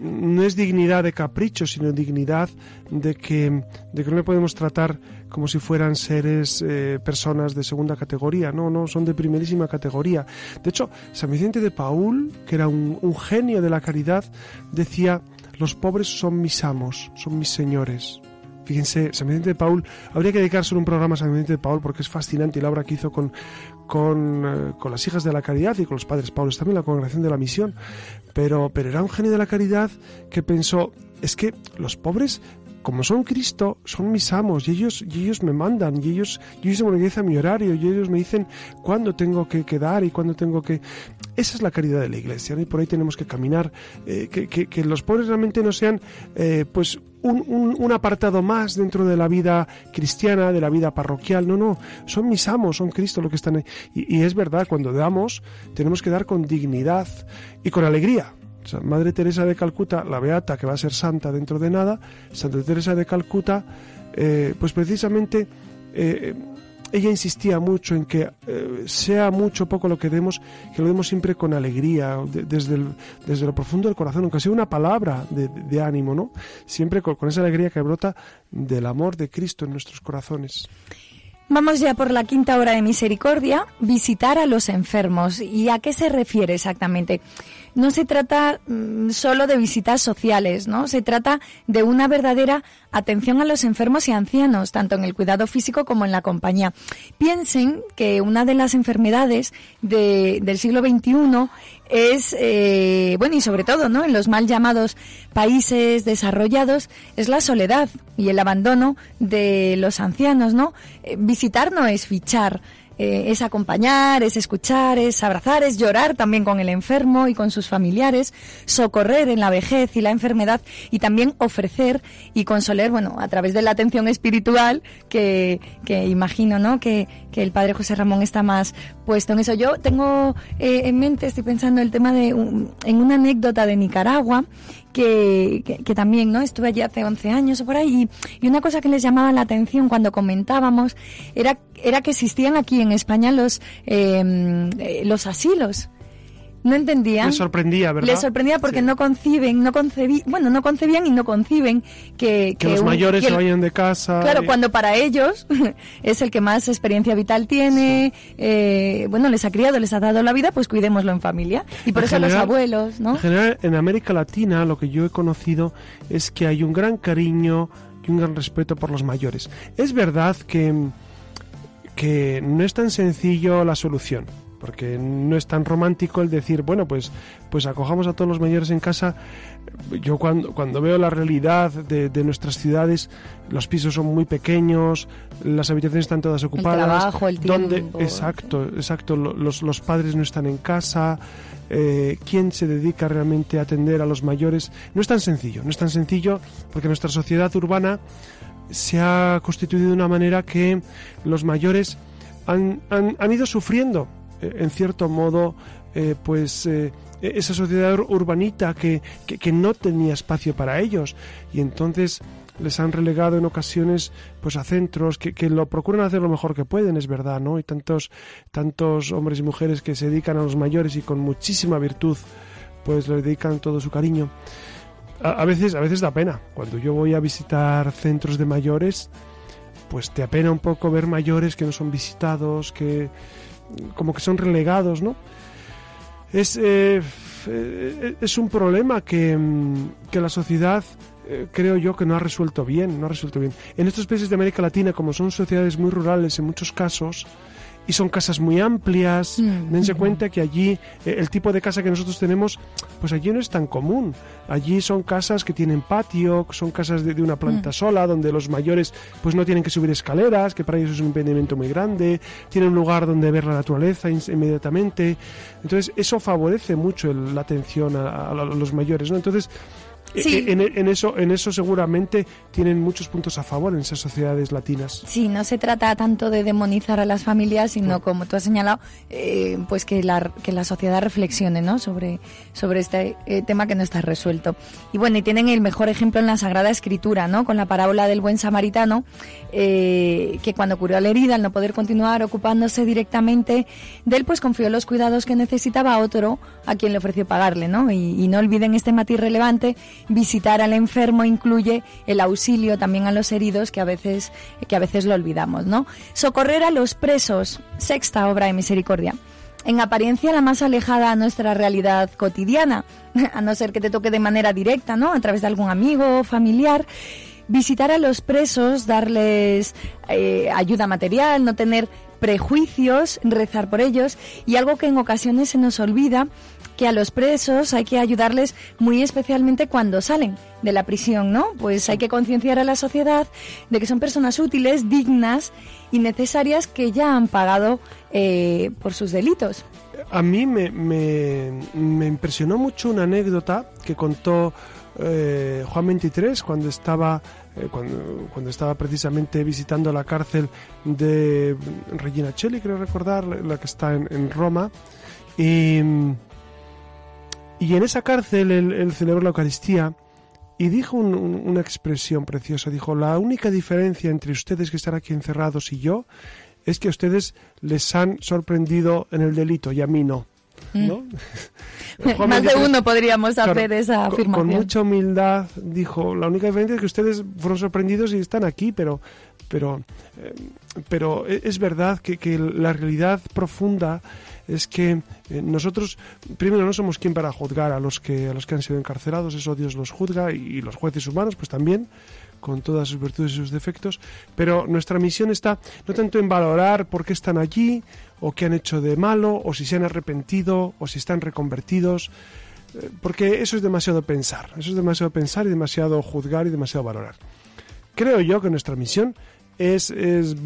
No es dignidad de capricho, sino dignidad de que, de que no le podemos tratar como si fueran seres, eh, personas de segunda categoría, no, no, son de primerísima categoría. De hecho, San Vicente de Paul, que era un, genio de la caridad, decía, los pobres son mis amos, son mis señores. Fíjense, San Vicente de Paul, habría que dedicarse un programa a San Vicente de Paul porque es fascinante y la obra que hizo con, con, eh, con las hijas de la caridad y con los padres Paulos, también la congregación de la misión. Pero, pero era un genio de la caridad que pensó, es que los pobres, como son Cristo, son mis amos y ellos, y ellos me mandan y ellos, ellos me organizan mi horario y ellos me dicen cuándo tengo que quedar y cuándo tengo que... esa es la caridad de la Iglesia, y por ahí tenemos que caminar, eh, que, los pobres realmente no sean eh, pues un, apartado más dentro de la vida cristiana, de la vida parroquial, no, no, son mis amos, son Cristo lo que están ahí. Y, es verdad, cuando damos, tenemos que dar con dignidad y con alegría. Madre Teresa de Calcuta, la beata que va a ser santa dentro de nada, Santa Teresa de Calcuta, eh, pues precisamente ella insistía mucho en que eh, sea mucho o poco lo que demos, que lo demos siempre con alegría, desde, desde lo profundo del corazón, aunque sea una palabra de, ánimo, ¿no? Siempre con esa alegría que brota del amor de Cristo en nuestros corazones. Vamos ya por la quinta hora de misericordia, visitar a los enfermos. ¿Y a qué se refiere exactamente? no se trata mm, solo de visitas sociales, ¿no? Se trata de una verdadera atención a los enfermos y ancianos, tanto en el cuidado físico como en la compañía. Piensen que una de las enfermedades del siglo XXI es, eh, bueno, y sobre todo, ¿no? En los mal llamados países desarrollados, es la soledad y el abandono de los ancianos, ¿no? Eh, visitar no es fichar, eh, es acompañar, es escuchar, es abrazar, es llorar también con el enfermo y con sus familiares, socorrer en la vejez y la enfermedad y también ofrecer y consolar, bueno, a través de la atención espiritual que, que imagino, ¿no? Que, que el padre José Ramón está más puesto en eso. Yo tengo eh, en mente, estoy pensando el tema de en una anécdota de Nicaragua que, que, también, ¿no? Estuve allí hace 11 años o por ahí y, una cosa que les llamaba la atención cuando comentábamos era, era que existían aquí en España los, em, eh, los asilos no entendían. Les sorprendía, ¿verdad? Les sorprendía porque no conciben, no concebían, bueno, no concebían y no conciben que... Que, los mayores se vayan de casa. Claro, cuando para ellos es el que más experiencia vital tiene, eh, bueno, les ha criado, les ha dado la vida, pues cuidémoslo en familia. Y por eso los abuelos, ¿no? En general, en América Latina lo que yo he conocido es que hay un gran cariño y un gran respeto por los mayores. Es verdad que, que no es tan sencillo la solución porque no es tan romántico el decir, bueno, pues, pues acojamos a todos los mayores en casa. Yo cuando, cuando veo la realidad de, nuestras ciudades, los pisos son muy pequeños, las habitaciones están todas ocupadas. El trabajo, el donde, exacto, exacto, los, los padres no están en casa. Eh, quién se dedica realmente a atender a los mayores. No es tan sencillo, no es tan sencillo porque nuestra sociedad urbana se ha constituido de una manera que los mayores han, han, han ido sufriendo en cierto modo, eh, pues eh, esa sociedad urbanita que, que, no tenía espacio para ellos y entonces les han relegado en ocasiones pues a centros que, que, lo procuran hacer lo mejor que pueden, es verdad, ¿no? Y tantos, tantos hombres y mujeres que se dedican a los mayores y con muchísima virtud pues le dedican todo su cariño. A, a veces, a veces da pena. Cuando yo voy a visitar centros de mayores, pues te apena un poco ver mayores que no son visitados, que, como que son relegados, ¿no? Es, eh, eh, es un problema que, mm, que la sociedad eh, creo yo que no ha resuelto bien, no ha resuelto bien. En estos países de América Latina, como son sociedades muy rurales en muchos casos, y son casas muy amplias. Mm. Dense cuenta que allí eh, el tipo de casa que nosotros tenemos, pues allí no es tan común. Allí son casas que tienen patio, son casas de, una planta mm. sola, donde los mayores pues no tienen que subir escaleras, que para ellos es un impedimento muy grande, tienen un lugar donde ver la naturaleza inmediatamente. Entonces eso favorece mucho la atención a, a, los mayores, ¿no? Entonces Sí. En, eso, en eso seguramente tienen muchos puntos a favor en esas sociedades latinas. Sí, no se trata tanto de demonizar a las familias, sino como tú has señalado, eh, pues que la, que la sociedad reflexione ¿no? sobre, sobre este eh, tema que no está resuelto. Y bueno, y tienen el mejor ejemplo en la Sagrada Escritura, ¿no? con la parábola del buen samaritano, eh, que cuando curó la herida, al no poder continuar ocupándose directamente de él, pues confió los cuidados que necesitaba a otro a quien le ofreció pagarle. ¿no? Y, y no olviden este matiz relevante visitar al enfermo incluye el auxilio también a los heridos que a veces, que a veces lo olvidamos, ¿no? Socorrer a los presos, sexta obra de misericordia. En apariencia la más alejada a nuestra realidad cotidiana, a no ser que te toque de manera directa, ¿no? A través de algún amigo o familiar visitar a los presos, darles eh, ayuda material, no tener prejuicios, rezar por ellos y algo que en ocasiones se nos olvida que a los presos hay que ayudarles muy especialmente cuando salen de la prisión, ¿no? Pues hay que concienciar a la sociedad de que son personas útiles, dignas y necesarias que ya han pagado eh, por sus delitos. a mí me, impresionó mucho una anécdota que contó eh, Juan 23 cuando estaba eh, cuando, estaba precisamente visitando la cárcel de Regina Celli, creo recordar, la que está en, Roma. Y, y, en esa cárcel él, celebró la Eucaristía y dijo una expresión preciosa. Dijo, la única diferencia entre ustedes que están aquí encerrados y yo es que ustedes les han sorprendido en el delito y a mí no. ¿no? Mm. Más de uno podríamos hacer esa afirmación. Con, mucha humildad dijo, la única diferencia es que ustedes fueron sorprendidos y están aquí, pero, pero, eh, pero e, es verdad que, que, la realidad profunda es que eh, nosotros, primero, no somos quien para juzgar a los que, a los que han sido encarcelados, eso Dios los juzga y los jueces humanos, pues también con todas sus virtudes y sus defectos, pero nuestra misión está no tanto en valorar por qué están allí, o qué han hecho de malo, o si se han arrepentido, o si están reconvertidos, eh, porque eso es demasiado pensar, eso es demasiado pensar y demasiado juzgar y demasiado valorar. Creo yo que nuestra misión es, es,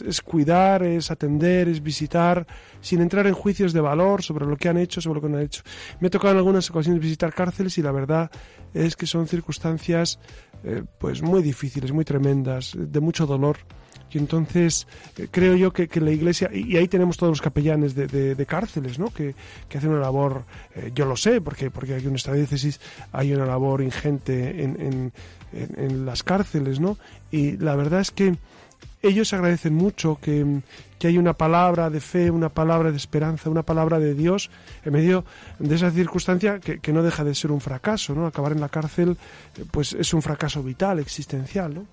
es, cuidar, es atender, es visitar, sin entrar en juicios de valor sobre lo que han hecho, sobre lo que no han hecho. Me ha tocado en algunas ocasiones visitar cárceles y la verdad es que son circunstancias eh, pues muy difíciles, muy tremendas, de mucho dolor. Y entonces eh, creo yo que, la iglesia, y, ahí tenemos todos los capellanes de, cárceles, ¿no? Que, hacen una labor, eh, yo lo sé, porque, porque aquí en nuestra diócesis hay una labor ingente en, en, las cárceles, ¿no? Y la verdad es que ellos agradecen mucho que, que, hay una palabra de fe, una palabra de esperanza, una palabra de Dios en medio de esa circunstancia que, que no deja de ser un fracaso, ¿no? Acabar en la cárcel, eh, pues es un fracaso vital, existencial, ¿no?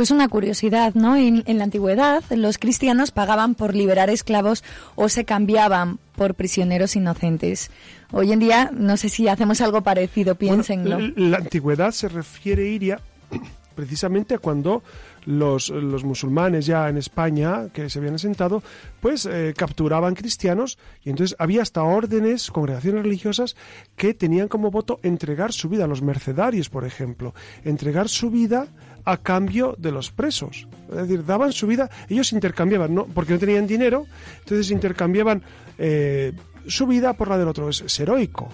Pues una curiosidad, ¿no? En, en, la antigüedad los cristianos pagaban por liberar esclavos o se cambiaban por prisioneros inocentes. Hoy en día no sé si hacemos algo parecido, piénsenlo. la antigüedad se refiere, Iria, precisamente a cuando los, los, musulmanes ya en España, que se habían asentado, pues eh, capturaban cristianos y entonces había hasta órdenes, congregaciones religiosas que tenían como voto entregar su vida, a los mercedarios, por ejemplo, entregar su vida a cambio de los presos. Es decir, daban su vida, ellos intercambiaban, ¿no? porque no tenían dinero, entonces intercambiaban eh, su vida por la del otro. Es, heroico.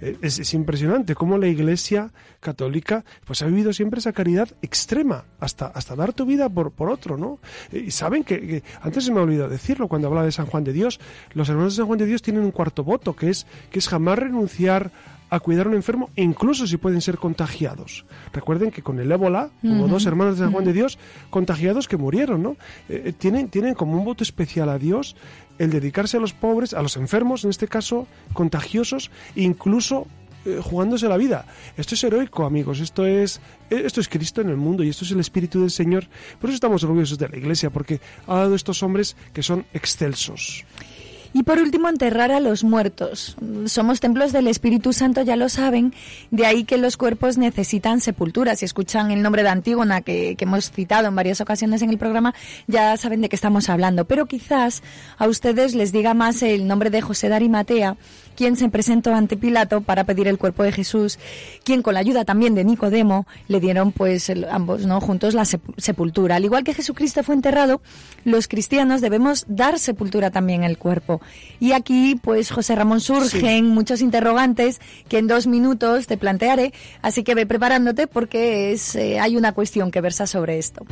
Eh, es, impresionante cómo la Iglesia católica pues ha vivido siempre esa caridad extrema, hasta, hasta dar tu vida por, por otro, ¿no? Eh, y saben que, antes se me ha olvidado decirlo cuando hablaba de San Juan de Dios, los hermanos de San Juan de Dios tienen un cuarto voto, que es, que es jamás renunciar a cuidar a un enfermo, incluso si pueden ser contagiados. Recuerden que con el ébola hubo dos hermanos de San Juan de Dios contagiados que murieron, ¿no? Eh, eh, tienen, tienen como un voto especial a Dios el dedicarse a los pobres, a los enfermos, en este caso, contagiosos, incluso eh, jugándose la vida. Esto es heroico, amigos. Esto es, esto es Cristo en el mundo y esto es el Espíritu del Señor. Por eso estamos orgullosos de la Iglesia, porque ha dado estos hombres que son excelsos. Y por último, enterrar a los muertos. Somos templos del Espíritu Santo, ya lo saben, de ahí que los cuerpos necesitan sepultura. Si escuchan el nombre de Antígona, que, hemos citado en varias ocasiones en el programa, ya saben de qué estamos hablando. Pero quizás a ustedes les diga más el nombre de José de Arimatea, quien se presentó ante Pilato para pedir el cuerpo de Jesús, quien con la ayuda también de Nicodemo le dieron pues ambos no juntos la sepultura. Al igual que Jesucristo fue enterrado, los cristianos debemos dar sepultura también al cuerpo. Y aquí pues José Ramón surgen muchos interrogantes que en dos minutos te plantearé, así que ve preparándote porque es, eh, hay una cuestión que versa sobre esto.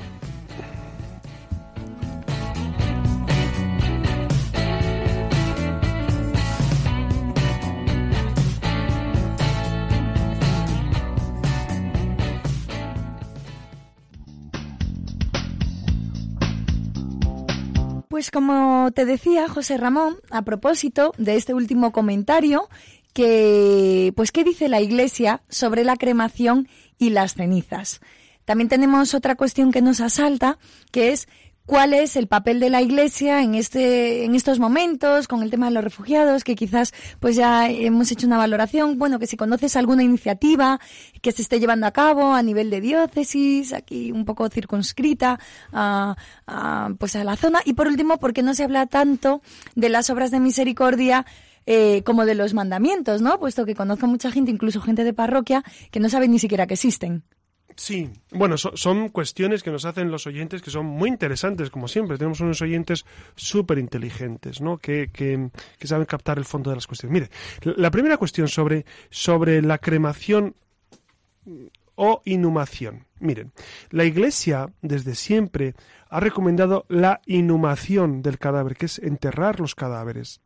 Pues como te decía José Ramón, a propósito de este último comentario, que pues qué dice la Iglesia sobre la cremación y las cenizas. También tenemos otra cuestión que nos asalta, que es cuál es el papel de la Iglesia en este en estos momentos con el tema de los refugiados que quizás pues ya hemos hecho una valoración bueno que si conoces alguna iniciativa que se esté llevando a cabo a nivel de diócesis aquí un poco circunscrita a, pues a la zona y por último por qué no se habla tanto de las obras de misericordia eh, como de los mandamientos, ¿no? Puesto que conozco mucha gente, incluso gente de parroquia, que no sabe ni siquiera que existen. Sí, bueno, son cuestiones que nos hacen los oyentes que son muy interesantes, como siempre. Tenemos unos oyentes súper inteligentes, ¿no? Que, que, saben captar el fondo de las cuestiones. Mire, la primera cuestión sobre, sobre la cremación o inhumación. Miren, la Iglesia desde siempre ha recomendado la inhumación del cadáver, que es enterrar los cadáveres.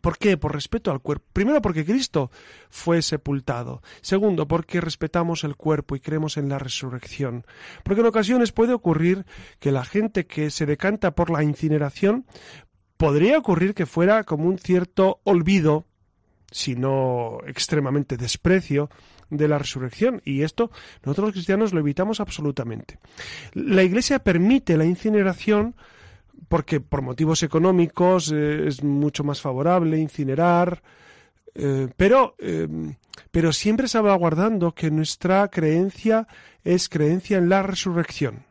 ¿Por qué? Por respeto al cuerpo. Primero porque Cristo fue sepultado. Segundo porque respetamos el cuerpo y creemos en la resurrección. Porque en ocasiones puede ocurrir que la gente que se decanta por la incineración podría ocurrir que fuera como un cierto olvido, si no extremadamente desprecio, de la resurrección. Y esto nosotros los cristianos lo evitamos absolutamente. La Iglesia permite la incineración porque por motivos económicos eh, es mucho más favorable incinerar, eh, pero, eh, pero siempre salvaguardando que nuestra creencia es creencia en la resurrección.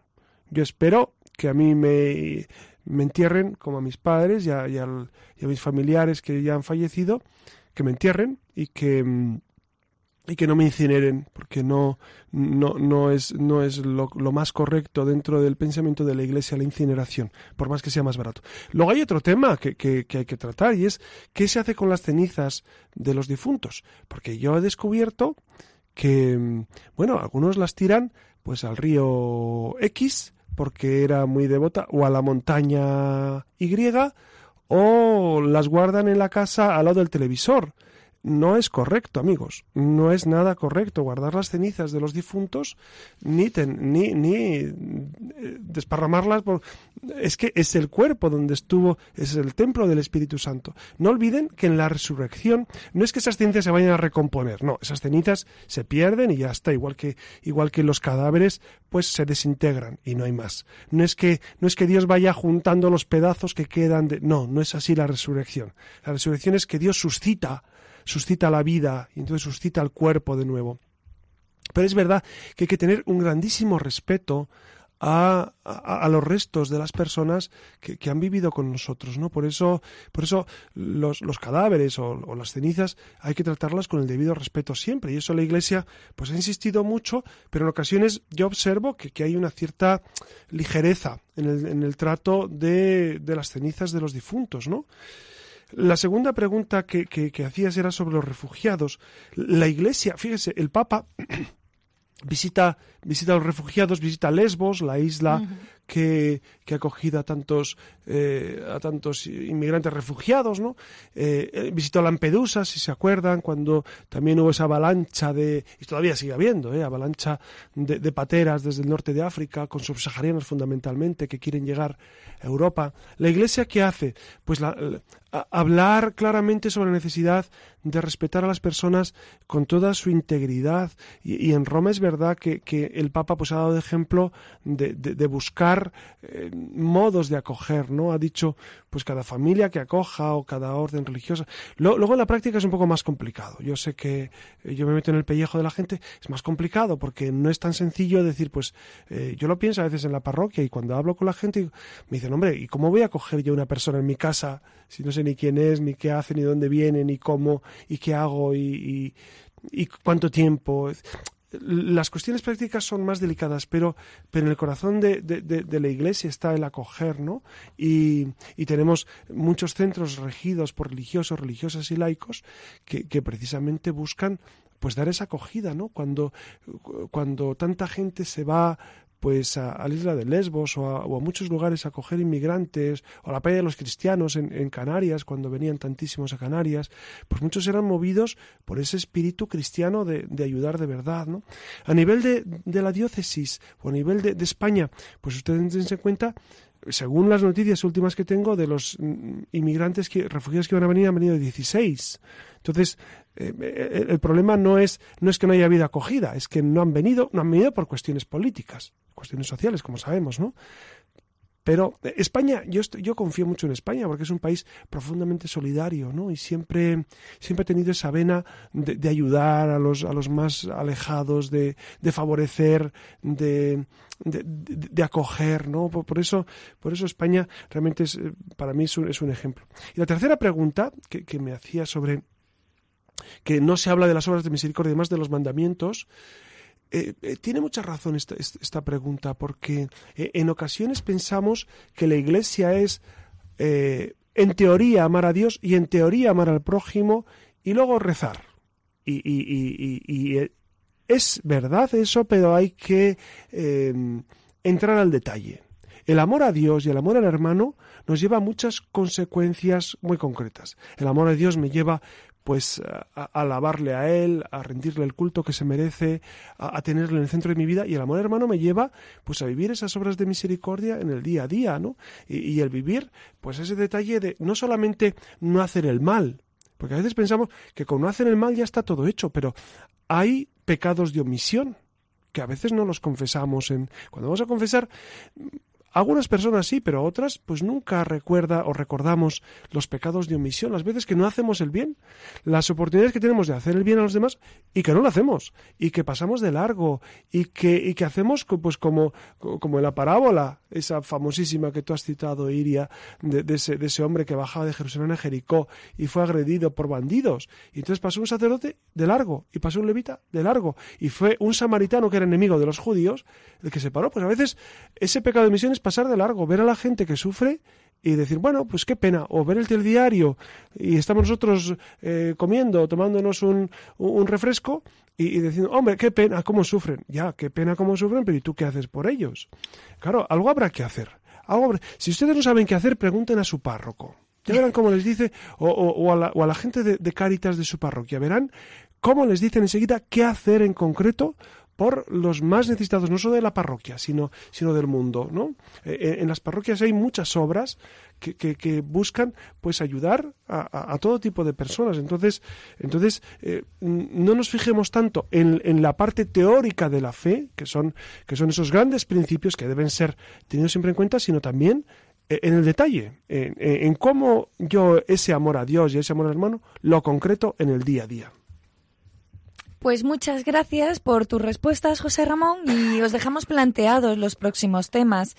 Yo espero que a mí me, me entierren como a mis padres y a, mis familiares que ya han fallecido, que me entierren y que mm, y que no me incineren, porque no, no, no es, no es lo, más correcto dentro del pensamiento de la Iglesia la incineración, por más que sea más barato. Luego hay otro tema que, que, que hay que tratar y es qué se hace con las cenizas de los difuntos, porque yo he descubierto que, bueno, algunos las tiran pues al río X, porque era muy devota, o a la montaña Y, o las guardan en la casa al lado del televisor no es correcto, amigos. No es nada correcto guardar las cenizas de los difuntos ni, ni, ni eh, desparramarlas. Por... Es que es el cuerpo donde estuvo, es el templo del Espíritu Santo. No olviden que en la resurrección no es que esas cenizas se vayan a recomponer, no, esas cenizas se pierden y ya está, igual que, igual que los cadáveres, pues se desintegran y no hay más. No es que, no es que Dios vaya juntando los pedazos que quedan de. No, no es así la resurrección. La resurrección es que Dios suscita suscita la vida y entonces suscita el cuerpo de nuevo. Pero es verdad que hay que tener un grandísimo respeto a, a, los restos de las personas que, que, han vivido con nosotros, ¿no? Por eso, por eso los, los cadáveres o, o, las cenizas hay que tratarlas con el debido respeto siempre. Y eso la Iglesia pues ha insistido mucho, pero en ocasiones yo observo que, que hay una cierta ligereza en el, en el trato de, de las cenizas de los difuntos, ¿no? La segunda pregunta que, que, hacías era sobre los refugiados. La Iglesia, fíjese, el Papa visita, visita a los refugiados, visita Lesbos, la isla que, que ha acogido a tantos, eh, a tantos inmigrantes refugiados, ¿no? Eh, eh, visitó Lampedusa, si se acuerdan, cuando también hubo esa avalancha de, y todavía sigue habiendo, ¿eh? avalancha de, de pateras desde el norte de África, con subsaharianos fundamentalmente, que quieren llegar a Europa. ¿La Iglesia qué hace? Pues la, hablar claramente sobre la necesidad de respetar a las personas con toda su integridad. Y, en Roma es verdad que, el Papa pues ha dado de ejemplo de, de buscar eh, modos de acoger, ¿no? Ha dicho pues cada familia que acoja o cada orden religiosa. luego en la práctica es un poco más complicado. Yo sé que eh, yo me meto en el pellejo de la gente, es más complicado porque no es tan sencillo decir, pues eh, yo lo pienso a veces en la parroquia y cuando hablo con la gente me dicen, hombre, ¿y cómo voy a acoger yo una persona en mi casa si no sé ni quién es, ni qué hace, ni dónde viene, ni cómo, y qué hago, y, y, cuánto tiempo. Las cuestiones prácticas son más delicadas, pero, pero en el corazón de, de, la Iglesia está el acoger, ¿no? Y, y, tenemos muchos centros regidos por religiosos, religiosas y laicos que, que precisamente buscan pues dar esa acogida, ¿no? Cuando, cuando tanta gente se va pues a, la isla de Lesbos o a, muchos lugares a acoger inmigrantes, o a la playa de los cristianos en, Canarias, cuando venían tantísimos a Canarias, pues muchos eran movidos por ese espíritu cristiano de, ayudar de verdad. ¿no? A nivel de, la diócesis o a nivel de, España, pues ustedes dense cuenta según las noticias últimas que tengo, de los mm, inmigrantes, que, refugiados que van a venir, han venido 16. Entonces, eh, eh, el problema no es, no es que no haya habido acogida, es que no han venido, no han venido por cuestiones políticas, cuestiones sociales, como sabemos, ¿no? Pero España, yo, yo confío mucho en España porque es un país profundamente solidario, ¿no? Y siempre, siempre ha tenido esa vena de, ayudar a los, a los más alejados, de, de favorecer, de, de, acoger, ¿no? Por, eso, por eso España realmente es, para mí es un, es un ejemplo. Y la tercera pregunta que, que me hacía sobre que no se habla de las obras de misericordia, más de los mandamientos, eh, eh, tiene mucha razón esta, pregunta, porque eh, en ocasiones pensamos que la Iglesia es, en teoría, amar a Dios y en teoría amar al prójimo y luego rezar. Y, y es verdad eso, pero hay que entrar al detalle. El amor a Dios y el amor al hermano nos lleva a muchas consecuencias muy concretas. El amor a Dios me lleva pues a, alabarle a Él, a rendirle el culto que se merece, a, tenerle en el centro de mi vida y el amor hermano me lleva pues a vivir esas obras de misericordia en el día a día, ¿no? Y, y el vivir pues ese detalle de no solamente no hacer el mal, porque a veces pensamos que con no hacer el mal ya está todo hecho, pero hay pecados de omisión que a veces no los confesamos en cuando vamos a confesar algunas personas sí, pero otras pues nunca recuerda o recordamos los pecados de omisión, las veces que no hacemos el bien, las oportunidades que tenemos de hacer el bien a los demás y que no lo hacemos y que pasamos de largo y que, y que hacemos pues como, como en la parábola, esa famosísima que tú has citado, Iria, de, ese, de ese hombre que bajaba de Jerusalén a Jericó y fue agredido por bandidos. Y entonces pasó un sacerdote de largo y pasó un levita de largo y fue un samaritano que era enemigo de los judíos el que se paró. Pues a veces ese pecado de omisión es pasar de largo, ver a la gente que sufre y decir, bueno, pues qué pena, o ver el telediario y estamos nosotros eh, comiendo, tomándonos un, un refresco y, diciendo, hombre, qué pena, cómo sufren. Ya, qué pena, cómo sufren, pero ¿y tú qué haces por ellos? Claro, algo habrá que hacer. Algo Si ustedes no saben qué hacer, pregunten a su párroco. Ya verán cómo les dice, o, o, a, la, o a, la, gente de, de Cáritas de su parroquia, verán cómo les dicen enseguida qué hacer en concreto por los más necesitados, no solo de la parroquia, sino, sino del mundo. ¿no? Eh, eh, en las parroquias hay muchas obras que, que, buscan pues ayudar a, todo tipo de personas. Entonces, entonces eh, no nos fijemos tanto en, en, la parte teórica de la fe, que son, que son esos grandes principios que deben ser tenidos siempre en cuenta, sino también en el detalle, en, en cómo yo ese amor a Dios y ese amor al hermano lo concreto en el día a día. Pues muchas gracias por tus respuestas, José Ramón, y os dejamos planteados los próximos temas.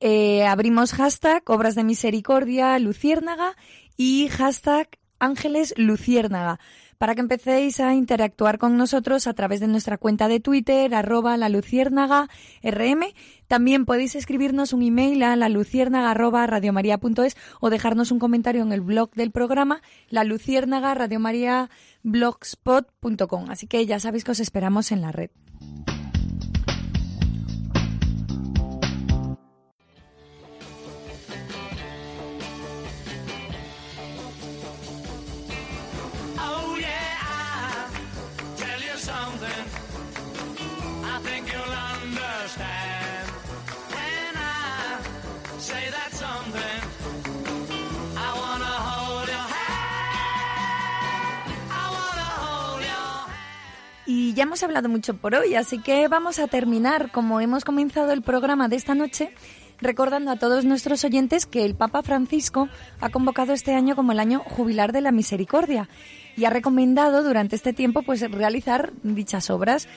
Eh, abrimos hashtag Obras de Misericordia Luciérnaga y hashtag Ángeles Luciérnaga para que empecéis a interactuar con nosotros a través de nuestra cuenta de Twitter, arroba la luciérnaga rm. También podéis escribirnos un email a la luciérnaga arroba radiomaria.es o dejarnos un comentario en el blog del programa, la luciérnaga radiomaria blogspot.com. Así que ya sabéis que os esperamos en la red. Ya hemos hablado mucho por hoy, así que vamos a terminar como hemos comenzado el programa de esta noche recordando a todos nuestros oyentes que el Papa Francisco ha convocado este año como el año jubilar de la misericordia y ha recomendado durante este tiempo pues realizar dichas obras.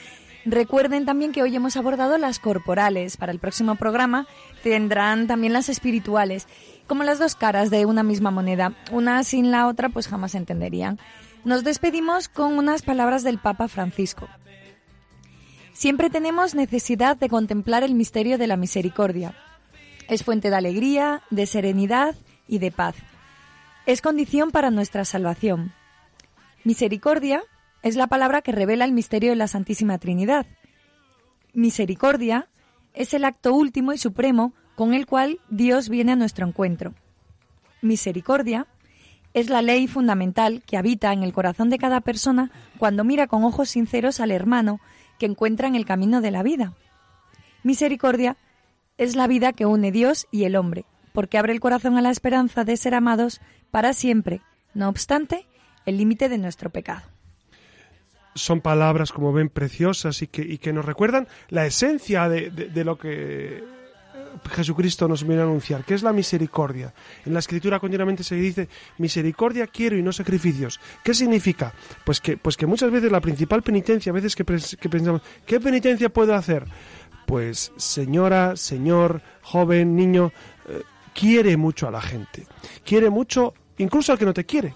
Recuerden también que hoy hemos abordado las corporales. Para el próximo programa tendrán también las espirituales, como las dos caras de una misma moneda. Una sin la otra pues jamás entenderían. Nos despedimos con unas palabras del Papa Francisco. Siempre tenemos necesidad de contemplar el misterio de la misericordia. Es fuente de alegría, de serenidad y de paz. Es condición para nuestra salvación. Misericordia es la palabra que revela el misterio de la Santísima Trinidad. Misericordia es el acto último y supremo con el cual Dios viene a nuestro encuentro. Misericordia es la ley fundamental que habita en el corazón de cada persona cuando mira con ojos sinceros al hermano que encuentra en el camino de la vida. Misericordia es la vida que une Dios y el hombre, porque abre el corazón a la esperanza de ser amados para siempre, no obstante el límite de nuestro pecado. Son palabras, como ven, preciosas y que, nos recuerdan la esencia de lo que Jesucristo nos viene a anunciar, que es la misericordia. En la escritura continuamente se dice, misericordia quiero y no sacrificios. ¿Qué significa? Pues que, pues que muchas veces la principal penitencia, a veces que, pensamos, ¿qué penitencia puedo hacer? Pues señora, señor, joven, niño, eh, quiere mucho a la gente. Quiere mucho incluso al que no te quiere.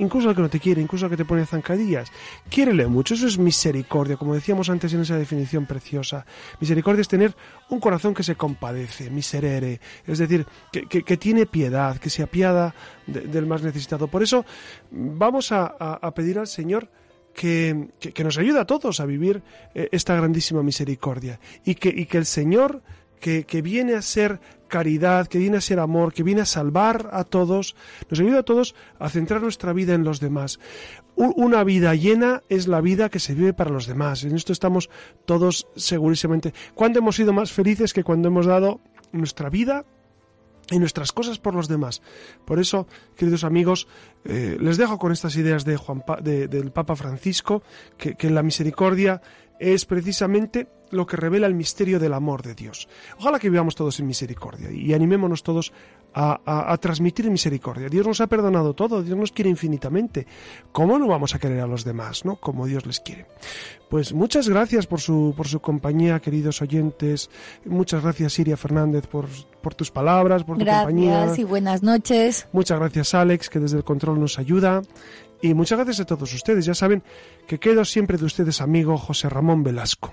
Incluso al que no te quiere, incluso al que te pone zancadillas. Quiérele mucho, eso es misericordia, como decíamos antes en esa definición preciosa. Misericordia es tener un corazón que se compadece, miserere, es decir, que, tiene piedad, que se apiada del más necesitado. Por eso vamos a, pedir al Señor que, nos ayude a todos a vivir eh, esta grandísima misericordia y que, el Señor que, que, viene a ser caridad, que viene a ser amor, que viene a salvar a todos, nos ayuda a todos a centrar nuestra vida en los demás. Una vida llena es la vida que se vive para los demás. En esto estamos todos segurísimamente. ¿Cuándo hemos sido más felices que cuando hemos dado nuestra vida y nuestras cosas por los demás. Por eso, queridos amigos, eh, les dejo con estas ideas de Juan del Papa Francisco, que, que la misericordia es precisamente lo que revela el misterio del amor de Dios. Ojalá que vivamos todos en misericordia y animémonos todos a, transmitir misericordia. Dios nos ha perdonado todo, Dios nos quiere infinitamente. ¿Cómo no vamos a querer a los demás, no? Como Dios les quiere. Pues muchas gracias por su, por su compañía, queridos oyentes. Muchas gracias, Siria Fernández, por, por tus palabras, por tu compañía. Gracias y buenas noches. Muchas gracias, Alex, que desde el control nos ayuda. Y muchas gracias a todos ustedes. Ya saben que quedo siempre de ustedes amigo José Ramón Velasco.